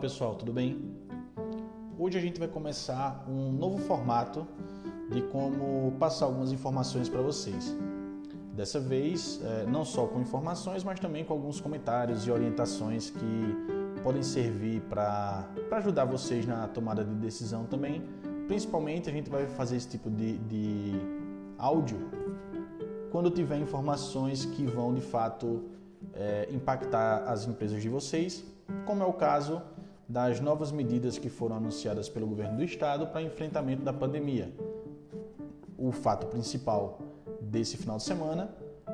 pessoal, tudo bem? Hoje a gente vai começar um novo formato de como passar algumas informações para vocês. Dessa vez, é, não só com informações, mas também com alguns comentários e orientações que podem servir para ajudar vocês na tomada de decisão também. Principalmente, a gente vai fazer esse tipo de, de áudio quando tiver informações que vão de fato é, impactar as empresas de vocês como é o caso das novas medidas que foram anunciadas pelo governo do estado para enfrentamento da pandemia. O fato principal desse final de semana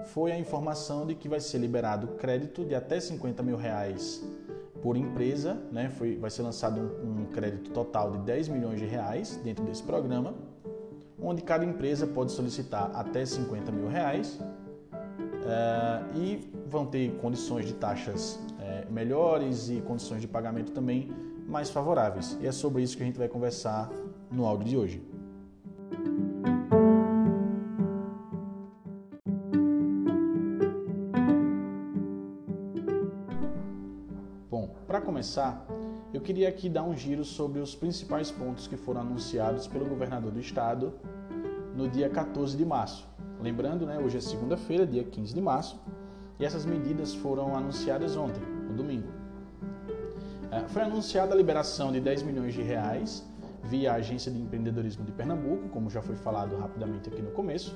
foi a informação de que vai ser liberado crédito de até 50 mil reais por empresa, né? Foi, vai ser lançado um, um crédito total de 10 milhões de reais dentro desse programa, onde cada empresa pode solicitar até 50 mil reais uh, e vão ter condições de taxas melhores e condições de pagamento também mais favoráveis. E é sobre isso que a gente vai conversar no áudio de hoje. Bom, para começar, eu queria aqui dar um giro sobre os principais pontos que foram anunciados pelo governador do estado no dia 14 de março. Lembrando, né, hoje é segunda-feira, dia 15 de março, e essas medidas foram anunciadas ontem, domingo. É, foi anunciada a liberação de 10 milhões de reais via a Agência de Empreendedorismo de Pernambuco, como já foi falado rapidamente aqui no começo.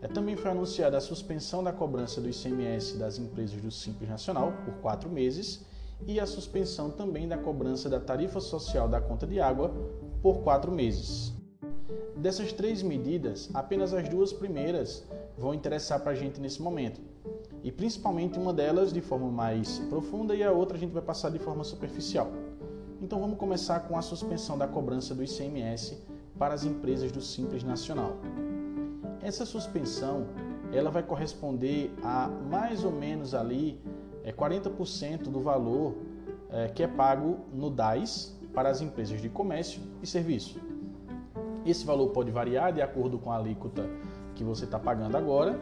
É, também foi anunciada a suspensão da cobrança do ICMS das empresas do Simples Nacional por quatro meses e a suspensão também da cobrança da tarifa social da conta de água por quatro meses. Dessas três medidas, apenas as duas primeiras vão interessar para a gente nesse momento, e principalmente uma delas de forma mais profunda e a outra a gente vai passar de forma superficial. Então vamos começar com a suspensão da cobrança do ICMS para as empresas do Simples Nacional. Essa suspensão ela vai corresponder a mais ou menos ali é, 40% do valor é, que é pago no DAS para as empresas de comércio e serviço. Esse valor pode variar de acordo com a alíquota que você está pagando agora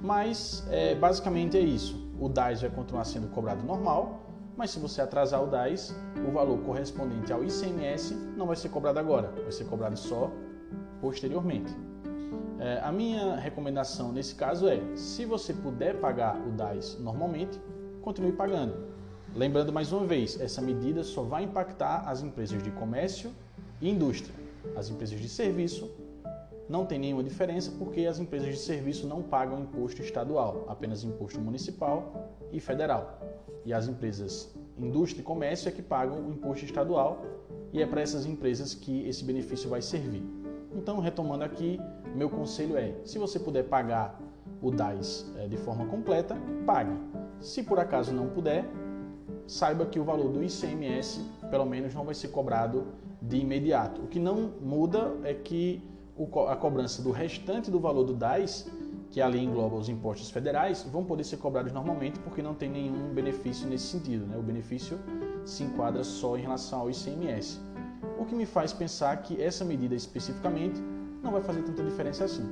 mas é, basicamente é isso. O DAS vai continuar sendo cobrado normal, mas se você atrasar o DAS, o valor correspondente ao ICMS não vai ser cobrado agora, vai ser cobrado só posteriormente. É, a minha recomendação nesse caso é: se você puder pagar o DAS normalmente, continue pagando. Lembrando mais uma vez, essa medida só vai impactar as empresas de comércio e indústria. As empresas de serviço não tem nenhuma diferença porque as empresas de serviço não pagam imposto estadual, apenas imposto municipal e federal. E as empresas indústria e comércio é que pagam o imposto estadual e é para essas empresas que esse benefício vai servir. Então, retomando aqui, meu conselho é: se você puder pagar o DAS é, de forma completa, pague. Se por acaso não puder, saiba que o valor do ICMS, pelo menos, não vai ser cobrado de imediato. O que não muda é que a cobrança do restante do valor do DAS, que ali engloba os impostos federais, vão poder ser cobrados normalmente porque não tem nenhum benefício nesse sentido. Né? O benefício se enquadra só em relação ao ICMS. O que me faz pensar que essa medida especificamente não vai fazer tanta diferença assim.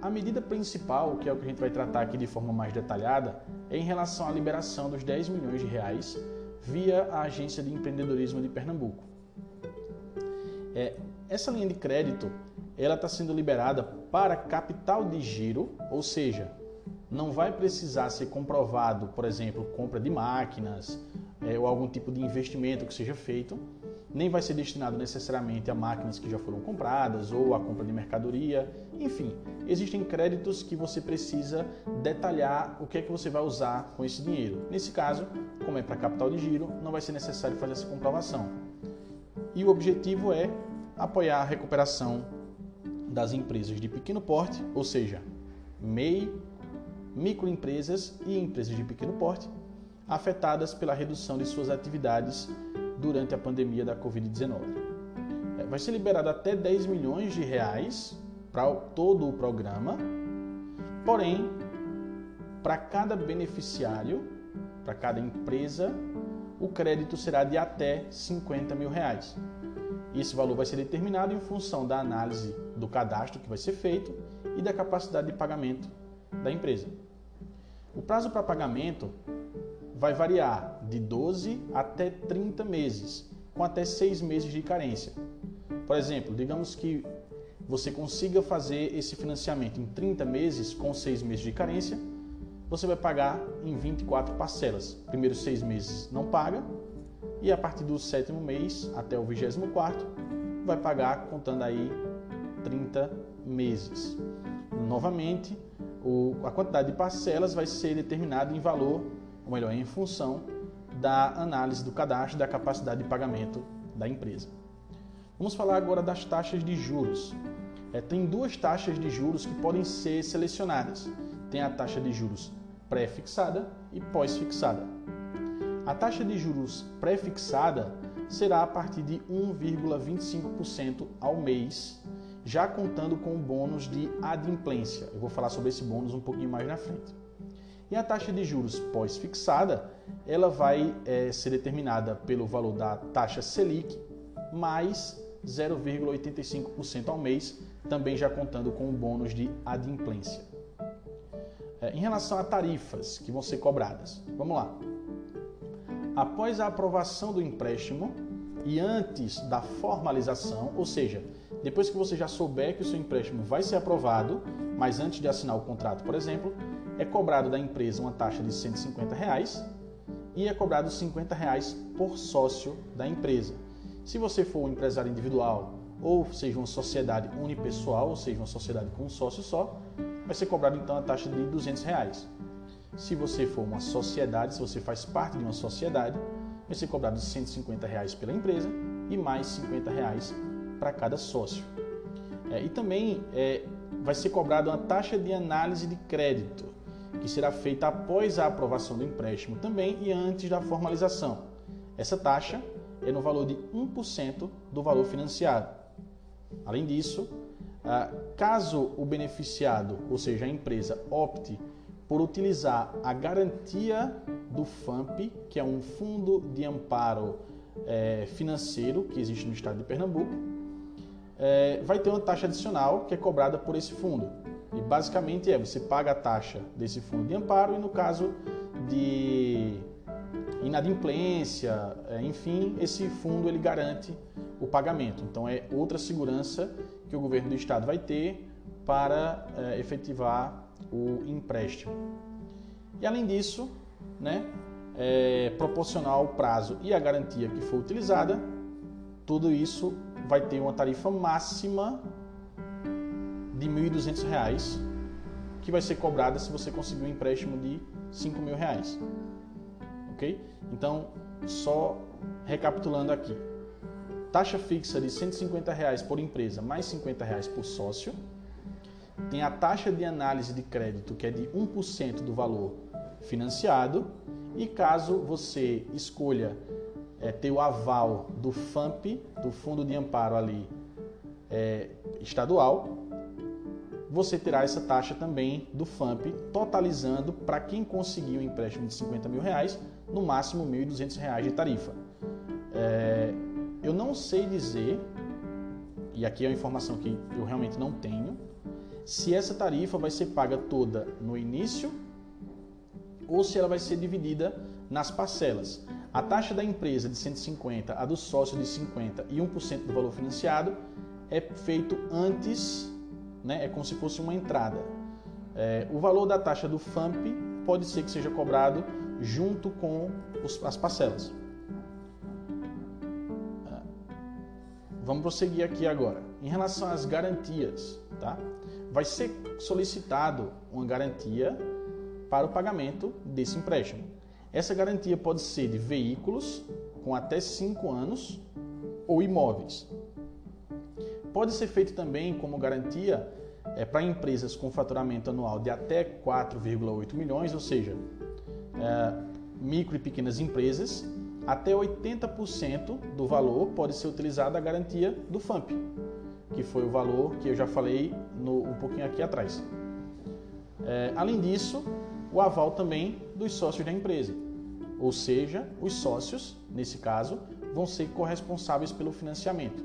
A medida principal, que é o que a gente vai tratar aqui de forma mais detalhada, é em relação à liberação dos 10 milhões de reais via a Agência de Empreendedorismo de Pernambuco. É, essa linha de crédito ela está sendo liberada para capital de giro, ou seja, não vai precisar ser comprovado, por exemplo, compra de máquinas é, ou algum tipo de investimento que seja feito, nem vai ser destinado necessariamente a máquinas que já foram compradas ou a compra de mercadoria. Enfim, existem créditos que você precisa detalhar o que é que você vai usar com esse dinheiro. Nesse caso, como é para capital de giro, não vai ser necessário fazer essa comprovação. E o objetivo é apoiar a recuperação das empresas de pequeno porte, ou seja, MEI, microempresas e empresas de pequeno porte, afetadas pela redução de suas atividades durante a pandemia da Covid-19. É, vai ser liberado até 10 milhões de reais para todo o programa, porém, para cada beneficiário, para cada empresa, o crédito será de até 50 mil reais. Esse valor vai ser determinado em função da análise do cadastro que vai ser feito e da capacidade de pagamento da empresa. O prazo para pagamento vai variar de 12 até 30 meses, com até 6 meses de carência. Por exemplo, digamos que você consiga fazer esse financiamento em 30 meses com 6 meses de carência, você vai pagar em 24 parcelas. Primeiros 6 meses não paga e a partir do sétimo mês até o 24 vai pagar contando aí 30 meses. Novamente, o, a quantidade de parcelas vai ser determinada em valor, ou melhor, em função da análise do cadastro da capacidade de pagamento da empresa. Vamos falar agora das taxas de juros. É, tem duas taxas de juros que podem ser selecionadas. Tem a taxa de juros pré-fixada e pós-fixada. A taxa de juros pré-fixada será a partir de 1,25% ao mês, já contando com o bônus de adimplência. Eu vou falar sobre esse bônus um pouquinho mais na frente. E a taxa de juros pós-fixada, ela vai é, ser determinada pelo valor da taxa Selic mais 0,85% ao mês, também já contando com o bônus de adimplência. É, em relação a tarifas que vão ser cobradas, vamos lá. Após a aprovação do empréstimo e antes da formalização, ou seja, depois que você já souber que o seu empréstimo vai ser aprovado, mas antes de assinar o contrato, por exemplo, é cobrado da empresa uma taxa de 150 reais e é cobrado 50 reais por sócio da empresa. Se você for um empresário individual ou seja uma sociedade unipessoal, ou seja uma sociedade com um sócio só, vai ser cobrado então a taxa de 200 reais. Se você for uma sociedade, se você faz parte de uma sociedade, vai ser cobrado 150 reais pela empresa e mais 50 reais para cada sócio. É, e também é, vai ser cobrado uma taxa de análise de crédito, que será feita após a aprovação do empréstimo também e antes da formalização. Essa taxa é no valor de 1% do valor financiado. Além disso, caso o beneficiado, ou seja, a empresa, opte por utilizar a garantia do FAMP, que é um fundo de amparo é, financeiro que existe no estado de Pernambuco, é, vai ter uma taxa adicional que é cobrada por esse fundo. E basicamente é você paga a taxa desse fundo de amparo e no caso de inadimplência, é, enfim, esse fundo ele garante o pagamento. Então é outra segurança que o governo do estado vai ter para é, efetivar o empréstimo. E além disso, né, é, proporcional ao prazo e a garantia que for utilizada, tudo isso vai ter uma tarifa máxima de R$ 1.200, que vai ser cobrada se você conseguir um empréstimo de R$ 5.000. Ok? Então, só recapitulando aqui. Taxa fixa de 150 reais por empresa, mais 50 reais por sócio tem a taxa de análise de crédito, que é de 1% do valor financiado, e caso você escolha é, ter o aval do FAMP, do Fundo de Amparo ali é, estadual, você terá essa taxa também do FAMP, totalizando para quem conseguir um empréstimo de 50 mil reais, no máximo R$ 1.200 de tarifa. É, eu não sei dizer, e aqui é uma informação que eu realmente não tenho, se essa tarifa vai ser paga toda no início ou se ela vai ser dividida nas parcelas. A taxa da empresa de 150, a do sócio de 50 e 1% do valor financiado é feito antes, né? é como se fosse uma entrada. É, o valor da taxa do FAMP pode ser que seja cobrado junto com os, as parcelas. Vamos prosseguir aqui agora. Em relação às garantias, tá? vai ser solicitado uma garantia para o pagamento desse empréstimo. Essa garantia pode ser de veículos com até 5 anos ou imóveis. Pode ser feito também como garantia é, para empresas com faturamento anual de até 4,8 milhões, ou seja, é, micro e pequenas empresas, até 80% do valor pode ser utilizada a garantia do FAMP que foi o valor que eu já falei no, um pouquinho aqui atrás. É, além disso, o aval também dos sócios da empresa, ou seja, os sócios, nesse caso, vão ser corresponsáveis pelo financiamento.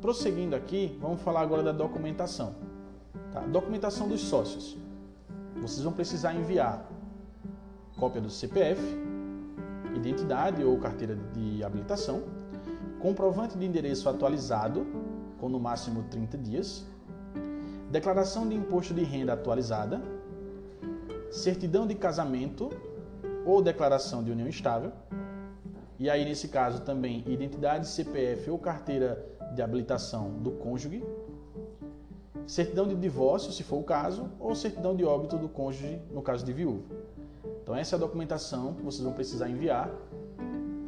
Prosseguindo aqui, vamos falar agora da documentação. Tá? Documentação dos sócios. Vocês vão precisar enviar cópia do CPF, identidade ou carteira de habilitação, comprovante de endereço atualizado, com no máximo 30 dias, declaração de imposto de renda atualizada, certidão de casamento ou declaração de união estável, e aí nesse caso também identidade, CPF ou carteira de habilitação do cônjuge, certidão de divórcio, se for o caso, ou certidão de óbito do cônjuge, no caso de viúvo. Então essa é a documentação que vocês vão precisar enviar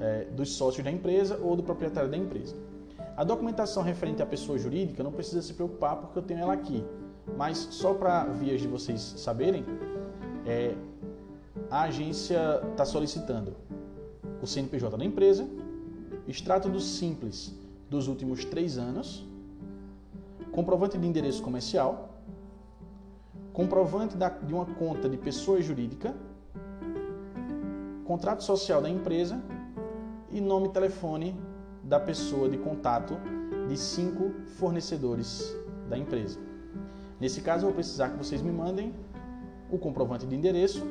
é, dos sócios da empresa ou do proprietário da empresa. A documentação referente à pessoa jurídica não precisa se preocupar porque eu tenho ela aqui. Mas só para vias de vocês saberem, é, a agência está solicitando o CNPJ da empresa, extrato do Simples dos últimos três anos, comprovante de endereço comercial, comprovante de uma conta de pessoa jurídica, contrato social da empresa e nome e telefone da pessoa de contato de cinco fornecedores da empresa. Nesse caso, eu vou precisar que vocês me mandem o comprovante de endereço,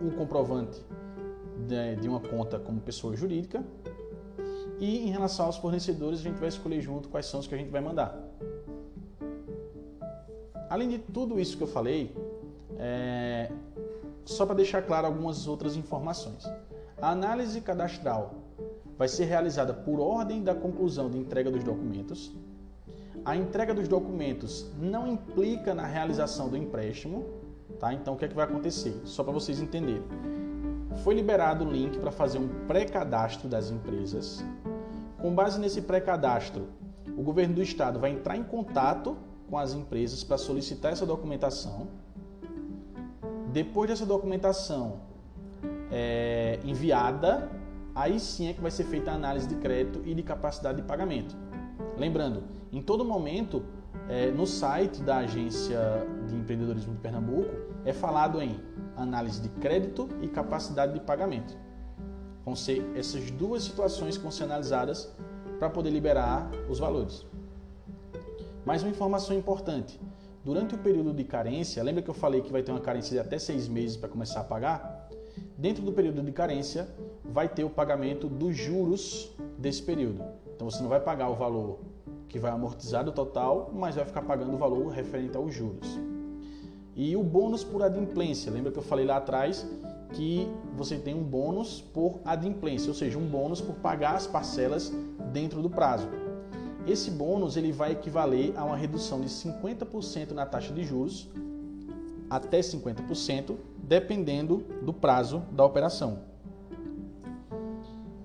o comprovante de uma conta como pessoa jurídica e em relação aos fornecedores, a gente vai escolher junto quais são os que a gente vai mandar. Além de tudo isso que eu falei, é... só para deixar claro algumas outras informações. A análise cadastral vai ser realizada por ordem da conclusão de entrega dos documentos. A entrega dos documentos não implica na realização do empréstimo, tá? Então o que é que vai acontecer? Só para vocês entenderem. Foi liberado o link para fazer um pré-cadastro das empresas. Com base nesse pré-cadastro, o governo do estado vai entrar em contato com as empresas para solicitar essa documentação. Depois dessa documentação é, enviada, aí sim é que vai ser feita a análise de crédito e de capacidade de pagamento. Lembrando, em todo momento, é, no site da Agência de Empreendedorismo de Pernambuco, é falado em análise de crédito e capacidade de pagamento. Vão ser essas duas situações que vão ser analisadas para poder liberar os valores. Mais uma informação importante: durante o período de carência, lembra que eu falei que vai ter uma carência de até seis meses para começar a pagar? Dentro do período de carência, vai ter o pagamento dos juros desse período. Então você não vai pagar o valor que vai amortizar do total, mas vai ficar pagando o valor referente aos juros. E o bônus por adimplência, lembra que eu falei lá atrás que você tem um bônus por adimplência, ou seja, um bônus por pagar as parcelas dentro do prazo. Esse bônus ele vai equivaler a uma redução de 50% na taxa de juros até 50%, dependendo do prazo da operação.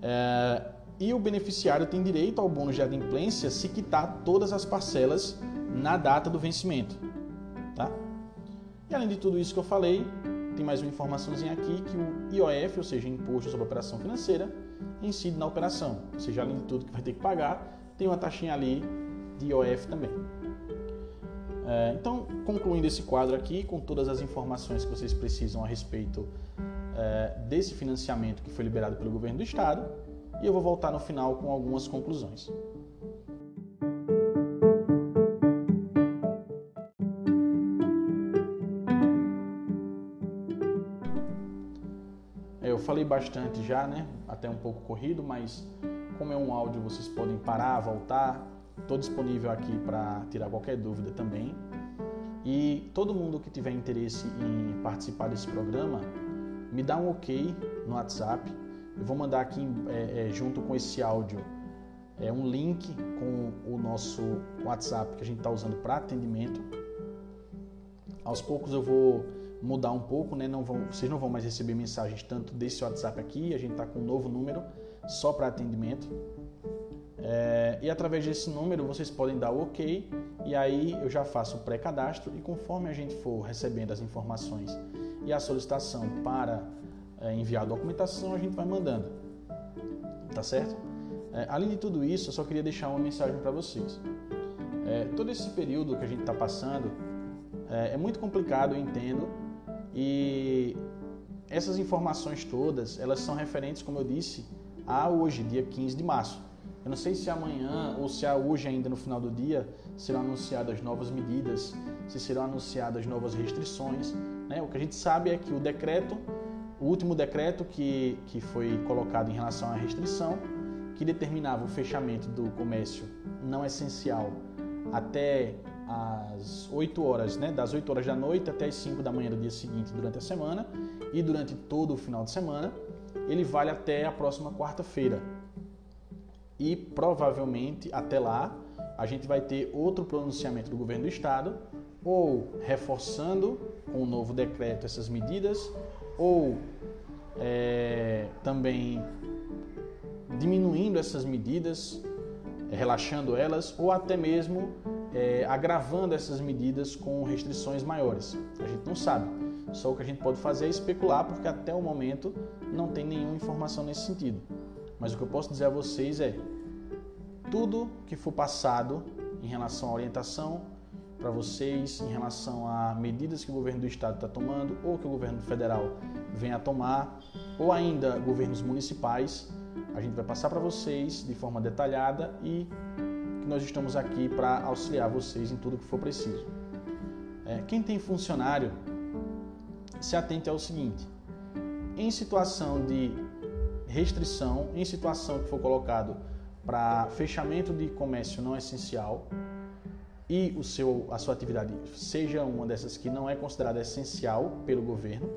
É, e o beneficiário tem direito ao bônus de adimplência se quitar todas as parcelas na data do vencimento. Tá? E além de tudo isso que eu falei, tem mais uma informaçãozinha aqui que o IOF, ou seja, Imposto sobre Operação Financeira, incide na operação. Ou seja, além de tudo que vai ter que pagar, tem uma taxinha ali de IOF também. É, então, concluindo esse quadro aqui, com todas as informações que vocês precisam a respeito é, desse financiamento que foi liberado pelo governo do estado, e eu vou voltar no final com algumas conclusões. É, eu falei bastante já, né? Até um pouco corrido, mas como é um áudio, vocês podem parar, voltar. Estou disponível aqui para tirar qualquer dúvida também. E todo mundo que tiver interesse em participar desse programa, me dá um ok no WhatsApp. Eu vou mandar aqui é, é, junto com esse áudio é, um link com o nosso WhatsApp que a gente está usando para atendimento. Aos poucos eu vou mudar um pouco, né? Não vão, vocês não vão mais receber mensagens tanto desse WhatsApp aqui. A gente está com um novo número só para atendimento. É, e através desse número vocês podem dar o OK e aí eu já faço o pré-cadastro e conforme a gente for recebendo as informações e a solicitação para é, enviar a documentação, a gente vai mandando. Tá certo? É, além de tudo isso, eu só queria deixar uma mensagem para vocês. É, todo esse período que a gente está passando é, é muito complicado, eu entendo, e essas informações todas, elas são referentes, como eu disse, a hoje, dia 15 de março. Eu não sei se amanhã ou se hoje ainda no final do dia serão anunciadas novas medidas, se serão anunciadas novas restrições. Né? O que a gente sabe é que o decreto o último decreto que, que foi colocado em relação à restrição, que determinava o fechamento do comércio não essencial até às 8 horas, né, das 8 horas da noite até as 5 da manhã do dia seguinte durante a semana e durante todo o final de semana, ele vale até a próxima quarta-feira. E provavelmente até lá a gente vai ter outro pronunciamento do governo do estado ou reforçando com um novo decreto essas medidas ou é, também diminuindo essas medidas, relaxando elas, ou até mesmo é, agravando essas medidas com restrições maiores. A gente não sabe. Só o que a gente pode fazer é especular, porque até o momento não tem nenhuma informação nesse sentido. Mas o que eu posso dizer a vocês é: tudo que for passado em relação à orientação para vocês, em relação a medidas que o governo do estado está tomando, ou que o governo federal vem a tomar, ou ainda governos municipais, a gente vai passar para vocês de forma detalhada e que nós estamos aqui para auxiliar vocês em tudo que for preciso. É, quem tem funcionário, se atente ao seguinte: em situação de restrição, em situação que for colocado para fechamento de comércio não essencial e o seu, a sua atividade seja uma dessas que não é considerada essencial pelo governo,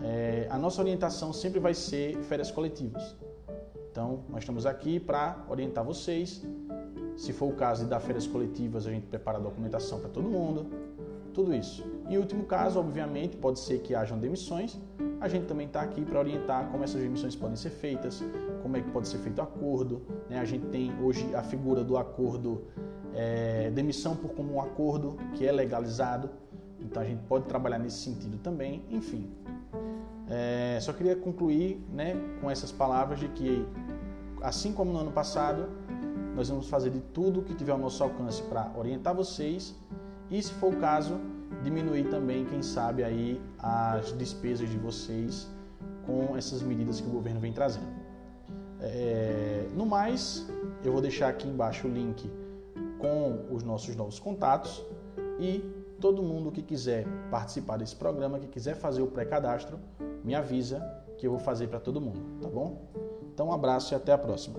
é, a nossa orientação sempre vai ser férias coletivas. Então, nós estamos aqui para orientar vocês. Se for o caso de dar férias coletivas, a gente prepara a documentação para todo mundo, tudo isso. E último caso, obviamente, pode ser que hajam demissões. A gente também está aqui para orientar como essas demissões podem ser feitas, como é que pode ser feito o acordo. Né? A gente tem hoje a figura do acordo é, demissão por comum acordo, que é legalizado. Então a gente pode trabalhar nesse sentido também. Enfim, é, só queria concluir né, com essas palavras de que assim como no ano passado, nós vamos fazer de tudo que tiver ao nosso alcance para orientar vocês e, se for o caso, diminuir também, quem sabe, aí as despesas de vocês com essas medidas que o governo vem trazendo. É, no mais, eu vou deixar aqui embaixo o link com os nossos novos contatos e todo mundo que quiser participar desse programa, que quiser fazer o pré-cadastro, me avisa que eu vou fazer para todo mundo, tá bom? Então, um abraço e até a próxima.